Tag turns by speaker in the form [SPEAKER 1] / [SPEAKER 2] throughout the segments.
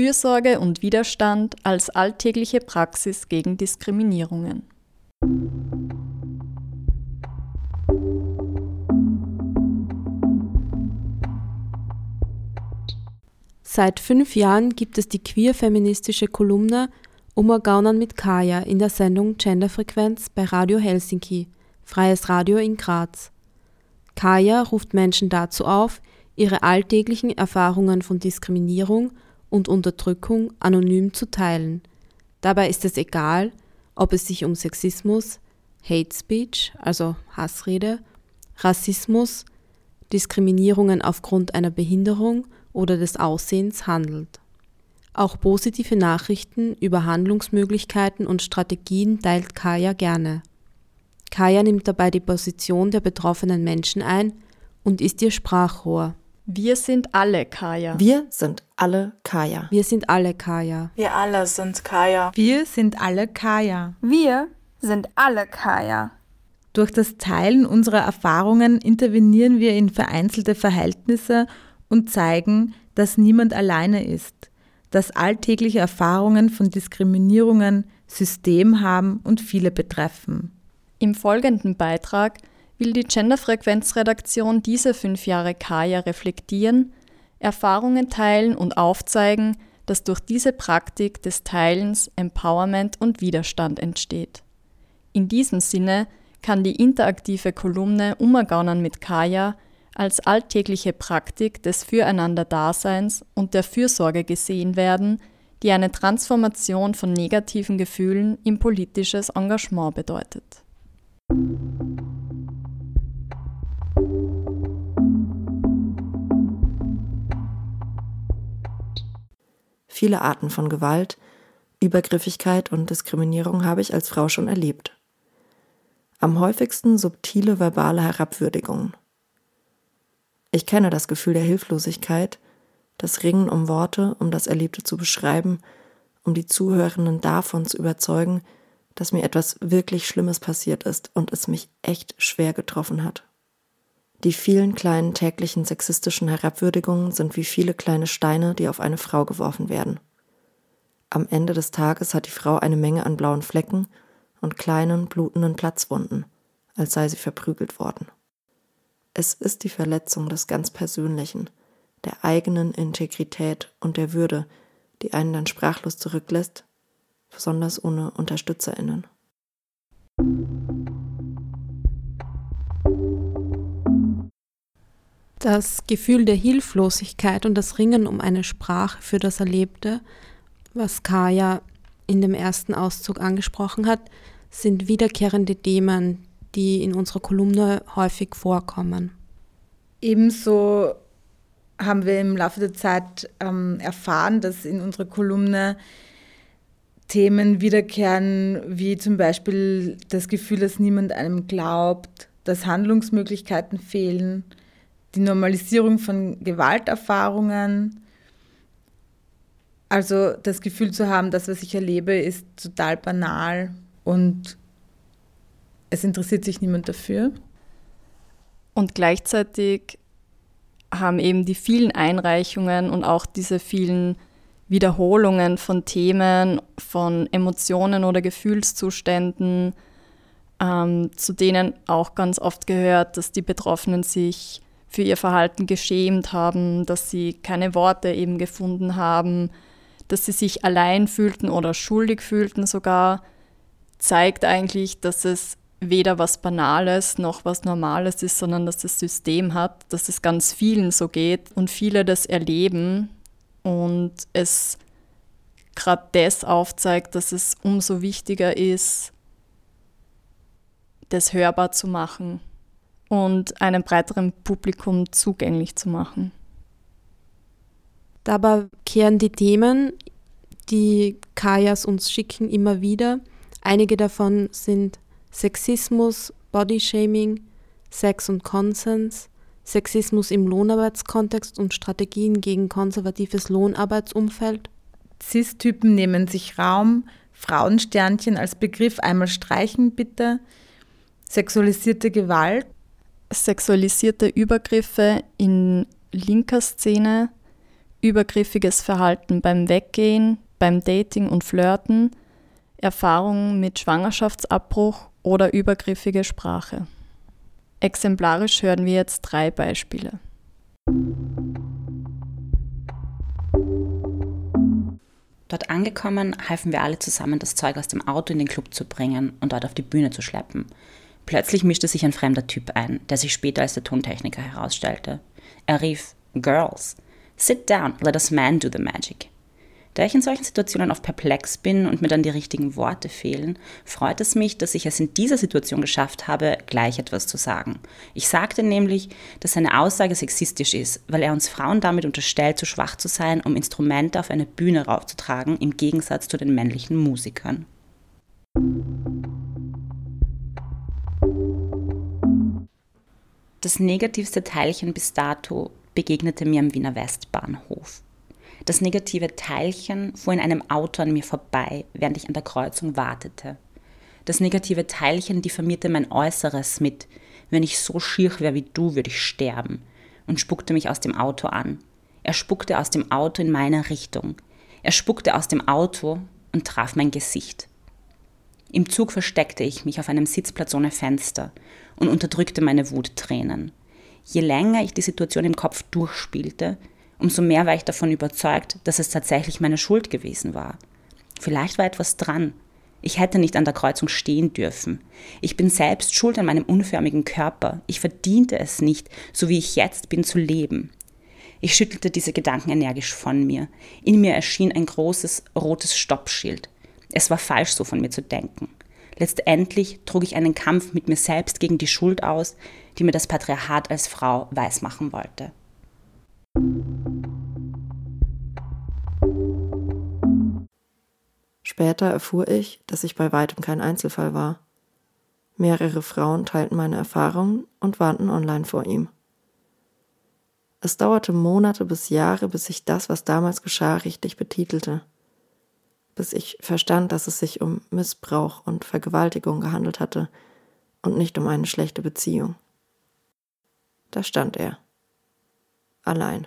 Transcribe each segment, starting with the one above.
[SPEAKER 1] Fürsorge und Widerstand als alltägliche Praxis gegen Diskriminierungen.
[SPEAKER 2] Seit fünf Jahren gibt es die queer-feministische Kolumne Umagaunern mit Kaya in der Sendung Genderfrequenz bei Radio Helsinki, Freies Radio in Graz. Kaya ruft Menschen dazu auf, ihre alltäglichen Erfahrungen von Diskriminierung und Unterdrückung anonym zu teilen. Dabei ist es egal, ob es sich um Sexismus, Hate Speech, also Hassrede, Rassismus, Diskriminierungen aufgrund einer Behinderung oder des Aussehens handelt. Auch positive Nachrichten über Handlungsmöglichkeiten und Strategien teilt Kaya gerne. Kaya nimmt dabei die Position der betroffenen Menschen ein und ist ihr Sprachrohr.
[SPEAKER 1] Wir sind alle Kaya.
[SPEAKER 3] Wir sind alle Kaya.
[SPEAKER 2] Wir sind alle Kaya.
[SPEAKER 4] Wir alle sind Kaya.
[SPEAKER 5] Wir sind alle Kaya.
[SPEAKER 6] Wir sind alle Kaya.
[SPEAKER 5] Durch das Teilen unserer Erfahrungen intervenieren wir in vereinzelte Verhältnisse und zeigen, dass niemand alleine ist, dass alltägliche Erfahrungen von Diskriminierungen System haben und viele betreffen.
[SPEAKER 1] Im folgenden Beitrag will die Genderfrequenzredaktion diese fünf Jahre Kaya reflektieren, Erfahrungen teilen und aufzeigen, dass durch diese Praktik des Teilens Empowerment und Widerstand entsteht. In diesem Sinne kann die interaktive Kolumne Umagaunern mit Kaya als alltägliche Praktik des Füreinander-Daseins und der Fürsorge gesehen werden, die eine Transformation von negativen Gefühlen in politisches Engagement bedeutet.
[SPEAKER 3] Viele Arten von Gewalt, Übergriffigkeit und Diskriminierung habe ich als Frau schon erlebt. Am häufigsten subtile verbale Herabwürdigungen. Ich kenne das Gefühl der Hilflosigkeit, das Ringen um Worte, um das Erlebte zu beschreiben, um die Zuhörenden davon zu überzeugen, dass mir etwas wirklich Schlimmes passiert ist und es mich echt schwer getroffen hat. Die vielen kleinen täglichen sexistischen Herabwürdigungen sind wie viele kleine Steine, die auf eine Frau geworfen werden. Am Ende des Tages hat die Frau eine Menge an blauen Flecken und kleinen, blutenden Platzwunden, als sei sie verprügelt worden. Es ist die Verletzung des ganz Persönlichen, der eigenen Integrität und der Würde, die einen dann sprachlos zurücklässt, besonders ohne Unterstützerinnen.
[SPEAKER 2] Das Gefühl der Hilflosigkeit und das Ringen um eine Sprache für das Erlebte, was Kaya in dem ersten Auszug angesprochen hat, sind wiederkehrende Themen, die in unserer Kolumne häufig vorkommen.
[SPEAKER 5] Ebenso haben wir im Laufe der Zeit ähm, erfahren, dass in unserer Kolumne Themen wiederkehren, wie zum Beispiel das Gefühl, dass niemand einem glaubt, dass Handlungsmöglichkeiten fehlen, die Normalisierung von Gewalterfahrungen. Also das Gefühl zu haben, das, was ich erlebe, ist total banal und es interessiert sich niemand dafür.
[SPEAKER 1] Und gleichzeitig haben eben die vielen Einreichungen und auch diese vielen Wiederholungen von Themen, von Emotionen oder Gefühlszuständen, ähm, zu denen auch ganz oft gehört, dass die Betroffenen sich für ihr Verhalten geschämt haben, dass sie keine Worte eben gefunden haben, dass sie sich allein fühlten oder schuldig fühlten sogar, zeigt eigentlich, dass es weder was Banales noch was Normales ist, sondern dass das System hat, dass es ganz vielen so geht und viele das erleben und es gerade das aufzeigt, dass es umso wichtiger ist, das hörbar zu machen und einem breiteren Publikum zugänglich zu machen.
[SPEAKER 2] Dabei kehren die Themen, die Kajas uns schicken, immer wieder. Einige davon sind Sexismus, Bodyshaming, Sex und Konsens, Sexismus im Lohnarbeitskontext und Strategien gegen konservatives Lohnarbeitsumfeld.
[SPEAKER 5] Cis-Typen nehmen sich Raum, Frauensternchen als Begriff einmal streichen bitte, sexualisierte Gewalt.
[SPEAKER 1] Sexualisierte Übergriffe in linker Szene, übergriffiges Verhalten beim Weggehen, beim Dating und Flirten, Erfahrungen mit Schwangerschaftsabbruch oder übergriffige Sprache. Exemplarisch hören wir jetzt drei Beispiele.
[SPEAKER 4] Dort angekommen, halfen wir alle zusammen, das Zeug aus dem Auto in den Club zu bringen und dort auf die Bühne zu schleppen. Plötzlich mischte sich ein fremder Typ ein, der sich später als der Tontechniker herausstellte. Er rief Girls, sit down, let us man do the magic. Da ich in solchen Situationen oft perplex bin und mir dann die richtigen Worte fehlen, freut es mich, dass ich es in dieser Situation geschafft habe, gleich etwas zu sagen. Ich sagte nämlich, dass seine Aussage sexistisch ist, weil er uns Frauen damit unterstellt, zu schwach zu sein, um Instrumente auf eine Bühne raufzutragen, im Gegensatz zu den männlichen Musikern. Das negativste Teilchen bis dato begegnete mir am Wiener Westbahnhof. Das negative Teilchen fuhr in einem Auto an mir vorbei, während ich an der Kreuzung wartete. Das negative Teilchen diffamierte mein Äußeres mit, wenn ich so schier wäre wie du, würde ich sterben, und spuckte mich aus dem Auto an. Er spuckte aus dem Auto in meine Richtung. Er spuckte aus dem Auto und traf mein Gesicht. Im Zug versteckte ich mich auf einem Sitzplatz ohne Fenster und unterdrückte meine Wuttränen. Je länger ich die Situation im Kopf durchspielte, umso mehr war ich davon überzeugt, dass es tatsächlich meine Schuld gewesen war. Vielleicht war etwas dran. Ich hätte nicht an der Kreuzung stehen dürfen. Ich bin selbst schuld an meinem unförmigen Körper. Ich verdiente es nicht, so wie ich jetzt bin, zu leben. Ich schüttelte diese Gedanken energisch von mir. In mir erschien ein großes rotes Stoppschild. Es war falsch, so von mir zu denken. Letztendlich trug ich einen Kampf mit mir selbst gegen die Schuld aus, die mir das Patriarchat als Frau weismachen wollte.
[SPEAKER 3] Später erfuhr ich, dass ich bei weitem kein Einzelfall war. Mehrere Frauen teilten meine Erfahrungen und warnten online vor ihm. Es dauerte Monate bis Jahre, bis ich das, was damals geschah, richtig betitelte. Bis ich verstand, dass es sich um Missbrauch und Vergewaltigung gehandelt hatte und nicht um eine schlechte Beziehung. Da stand er allein.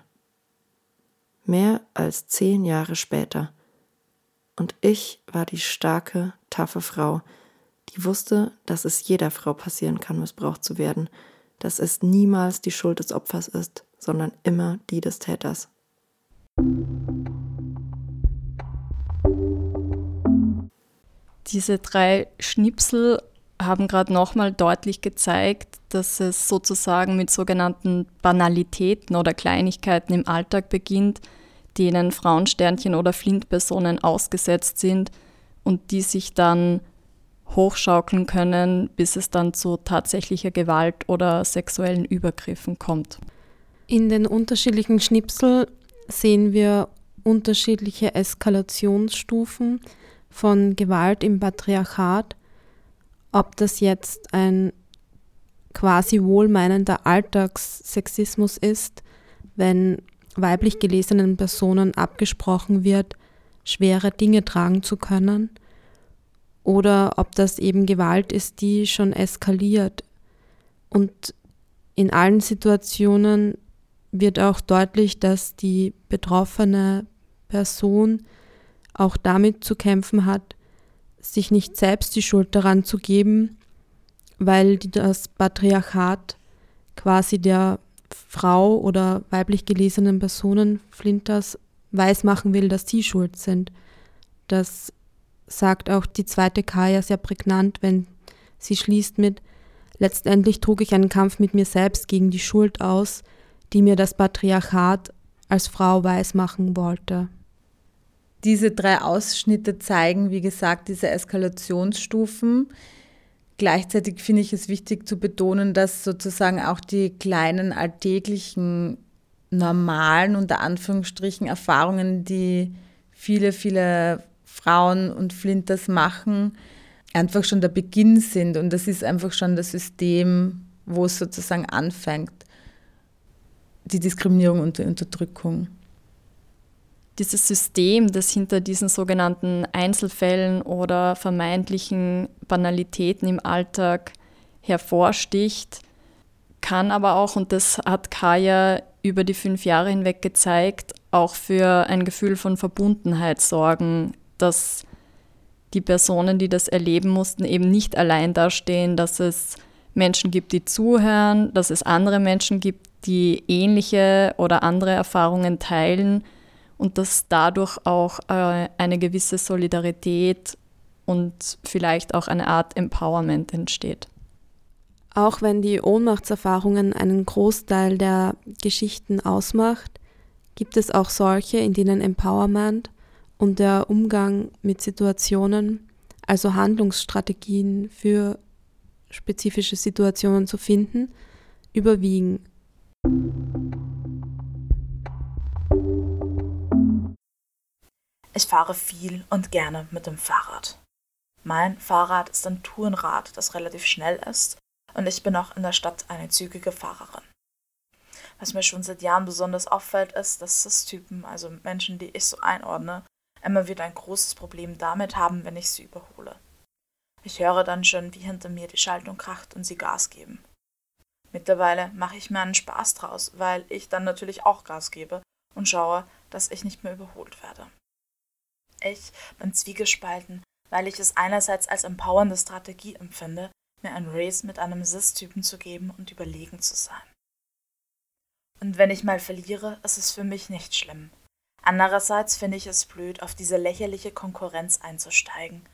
[SPEAKER 3] Mehr als zehn Jahre später. Und ich war die starke, taffe Frau, die wusste, dass es jeder Frau passieren kann, missbraucht zu werden, dass es niemals die Schuld des Opfers ist, sondern immer die des Täters.
[SPEAKER 1] Diese drei Schnipsel haben gerade nochmal deutlich gezeigt, dass es sozusagen mit sogenannten Banalitäten oder Kleinigkeiten im Alltag beginnt, denen Frauensternchen oder Flintpersonen ausgesetzt sind und die sich dann hochschaukeln können, bis es dann zu tatsächlicher Gewalt oder sexuellen Übergriffen kommt.
[SPEAKER 2] In den unterschiedlichen Schnipsel sehen wir unterschiedliche Eskalationsstufen von Gewalt im Patriarchat ob das jetzt ein quasi wohlmeinender Alltagssexismus ist, wenn weiblich gelesenen Personen abgesprochen wird, schwere Dinge tragen zu können, oder ob das eben Gewalt ist, die schon eskaliert. Und in allen Situationen wird auch deutlich, dass die betroffene Person auch damit zu kämpfen hat, sich nicht selbst die Schuld daran zu geben, weil das Patriarchat quasi der Frau oder weiblich gelesenen Personen Flinters weismachen will, dass sie schuld sind. Das sagt auch die zweite Kaya sehr prägnant, wenn sie schließt mit, letztendlich trug ich einen Kampf mit mir selbst gegen die Schuld aus, die mir das Patriarchat als Frau weismachen wollte.
[SPEAKER 5] Diese drei Ausschnitte zeigen, wie gesagt, diese Eskalationsstufen. Gleichzeitig finde ich es wichtig zu betonen, dass sozusagen auch die kleinen alltäglichen, normalen, unter Anführungsstrichen, Erfahrungen, die viele, viele Frauen und Flinters machen, einfach schon der Beginn sind. Und das ist einfach schon das System, wo es sozusagen anfängt, die Diskriminierung und die Unterdrückung
[SPEAKER 1] dieses System, das hinter diesen sogenannten Einzelfällen oder vermeintlichen Banalitäten im Alltag hervorsticht, kann aber auch, und das hat Kaya über die fünf Jahre hinweg gezeigt, auch für ein Gefühl von Verbundenheit sorgen, dass die Personen, die das erleben mussten, eben nicht allein dastehen, dass es Menschen gibt, die zuhören, dass es andere Menschen gibt, die ähnliche oder andere Erfahrungen teilen und dass dadurch auch äh, eine gewisse Solidarität und vielleicht auch eine Art Empowerment entsteht.
[SPEAKER 2] Auch wenn die Ohnmachtserfahrungen einen Großteil der Geschichten ausmacht, gibt es auch solche, in denen Empowerment und der Umgang mit Situationen, also Handlungsstrategien für spezifische Situationen zu finden, überwiegen.
[SPEAKER 7] Ich fahre viel und gerne mit dem Fahrrad. Mein Fahrrad ist ein Tourenrad, das relativ schnell ist, und ich bin auch in der Stadt eine zügige Fahrerin. Was mir schon seit Jahren besonders auffällt, ist, dass Cis-Typen, also Menschen, die ich so einordne, immer wieder ein großes Problem damit haben, wenn ich sie überhole. Ich höre dann schon, wie hinter mir die Schaltung kracht und sie Gas geben. Mittlerweile mache ich mir einen Spaß draus, weil ich dann natürlich auch Gas gebe und schaue, dass ich nicht mehr überholt werde. Ich bin zwiegespalten, weil ich es einerseits als empowernde Strategie empfinde, mir ein Race mit einem Cis-Typen zu geben und überlegen zu sein. Und wenn ich mal verliere, ist es für mich nicht schlimm. Andererseits finde ich es blöd, auf diese lächerliche Konkurrenz einzusteigen.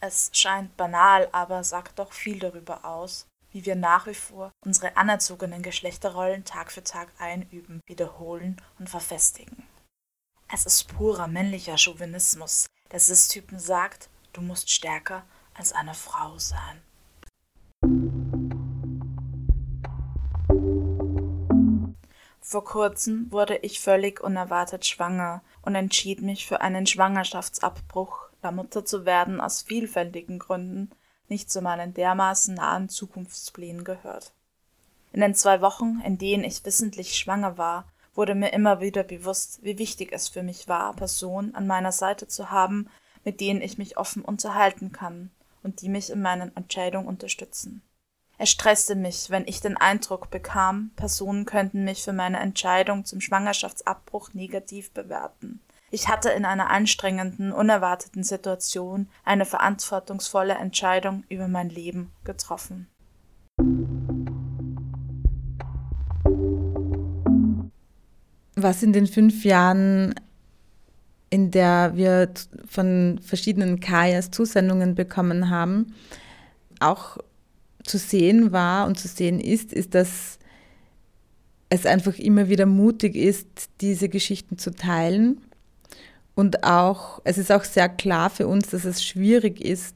[SPEAKER 7] Es scheint banal, aber sagt doch viel darüber aus, wie wir nach wie vor unsere anerzogenen Geschlechterrollen Tag für Tag einüben, wiederholen und verfestigen. Es ist purer männlicher Chauvinismus, der Cis-Typen sagt, du musst stärker als eine Frau sein. Vor kurzem wurde ich völlig unerwartet schwanger und entschied mich für einen Schwangerschaftsabbruch, da Mutter zu werden aus vielfältigen Gründen nicht zu meinen dermaßen nahen Zukunftsplänen gehört. In den zwei Wochen, in denen ich wissentlich schwanger war, wurde mir immer wieder bewusst, wie wichtig es für mich war, Personen an meiner Seite zu haben, mit denen ich mich offen unterhalten kann und die mich in meinen Entscheidungen unterstützen. Es stresste mich, wenn ich den Eindruck bekam, Personen könnten mich für meine Entscheidung zum Schwangerschaftsabbruch negativ bewerten. Ich hatte in einer anstrengenden, unerwarteten Situation eine verantwortungsvolle Entscheidung über mein Leben getroffen.
[SPEAKER 5] Was in den fünf Jahren, in der wir von verschiedenen Kajas Zusendungen bekommen haben, auch zu sehen war und zu sehen ist, ist, dass es einfach immer wieder mutig ist, diese Geschichten zu teilen. Und auch, es ist auch sehr klar für uns, dass es schwierig ist,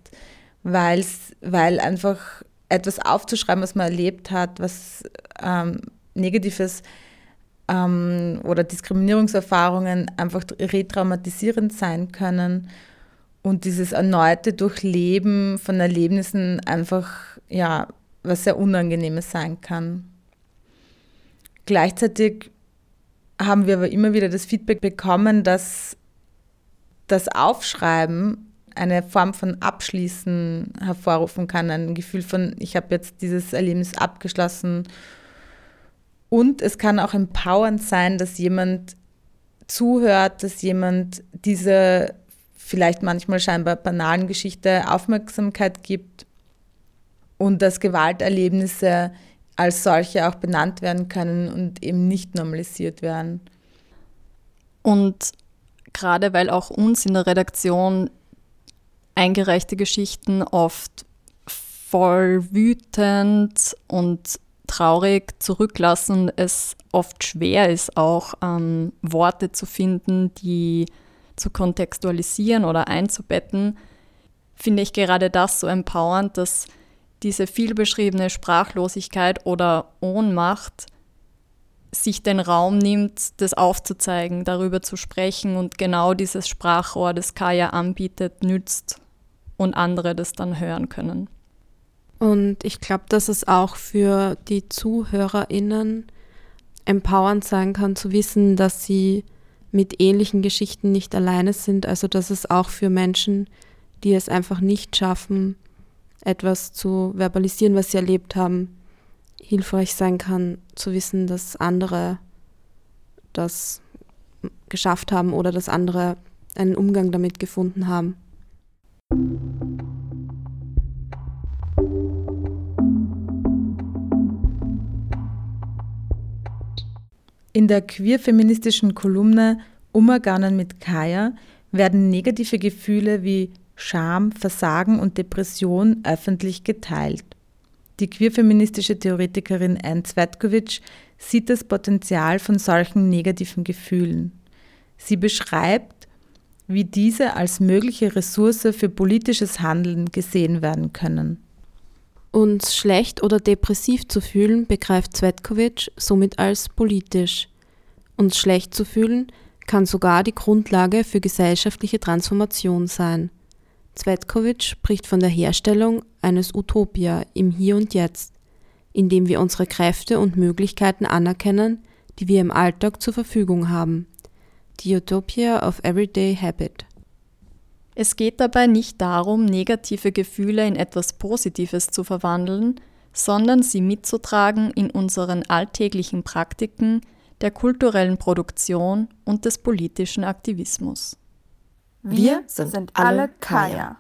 [SPEAKER 5] weil einfach etwas aufzuschreiben, was man erlebt hat, was ähm, Negatives ähm, oder Diskriminierungserfahrungen einfach retraumatisierend sein können und dieses erneute Durchleben von Erlebnissen einfach ja, was sehr Unangenehmes sein kann. Gleichzeitig haben wir aber immer wieder das Feedback bekommen, dass das Aufschreiben eine Form von Abschließen hervorrufen kann, ein Gefühl von, ich habe jetzt dieses Erlebnis abgeschlossen. Und es kann auch empowernd sein, dass jemand zuhört, dass jemand diese vielleicht manchmal scheinbar banalen Geschichte Aufmerksamkeit gibt und dass Gewalterlebnisse als solche auch benannt werden können und eben nicht normalisiert werden.
[SPEAKER 1] Und gerade weil auch uns in der Redaktion eingereichte Geschichten oft voll wütend und traurig zurücklassen, es oft schwer ist, auch ähm, Worte zu finden, die zu kontextualisieren oder einzubetten, finde ich gerade das so empowernd, dass diese vielbeschriebene Sprachlosigkeit oder Ohnmacht sich den Raum nimmt, das aufzuzeigen, darüber zu sprechen und genau dieses Sprachrohr, das Kaya anbietet, nützt und andere das dann hören können.
[SPEAKER 2] Und ich glaube, dass es auch für die ZuhörerInnen empowernd sein kann, zu wissen, dass sie mit ähnlichen Geschichten nicht alleine sind. Also, dass es auch für Menschen, die es einfach nicht schaffen, etwas zu verbalisieren, was sie erlebt haben, hilfreich sein kann, zu wissen, dass andere das geschafft haben oder dass andere einen Umgang damit gefunden haben.
[SPEAKER 5] In der queer-feministischen Kolumne Umaganen mit Kaya werden negative Gefühle wie Scham, Versagen und Depression öffentlich geteilt. Die queerfeministische Theoretikerin Anne Zvetkovic sieht das Potenzial von solchen negativen Gefühlen. Sie beschreibt, wie diese als mögliche Ressource für politisches Handeln gesehen werden können.
[SPEAKER 2] Uns schlecht oder depressiv zu fühlen, begreift Zvetkovic somit als politisch. Uns schlecht zu fühlen kann sogar die Grundlage für gesellschaftliche Transformation sein. Zvetkovic spricht von der Herstellung eines Utopia im Hier und Jetzt, indem wir unsere Kräfte und Möglichkeiten anerkennen, die wir im Alltag zur Verfügung haben. Die Utopia of Everyday Habit.
[SPEAKER 1] Es geht dabei nicht darum, negative Gefühle in etwas Positives zu verwandeln, sondern sie mitzutragen in unseren alltäglichen Praktiken der kulturellen Produktion und des politischen Aktivismus.
[SPEAKER 6] Wir sind alle Kaya.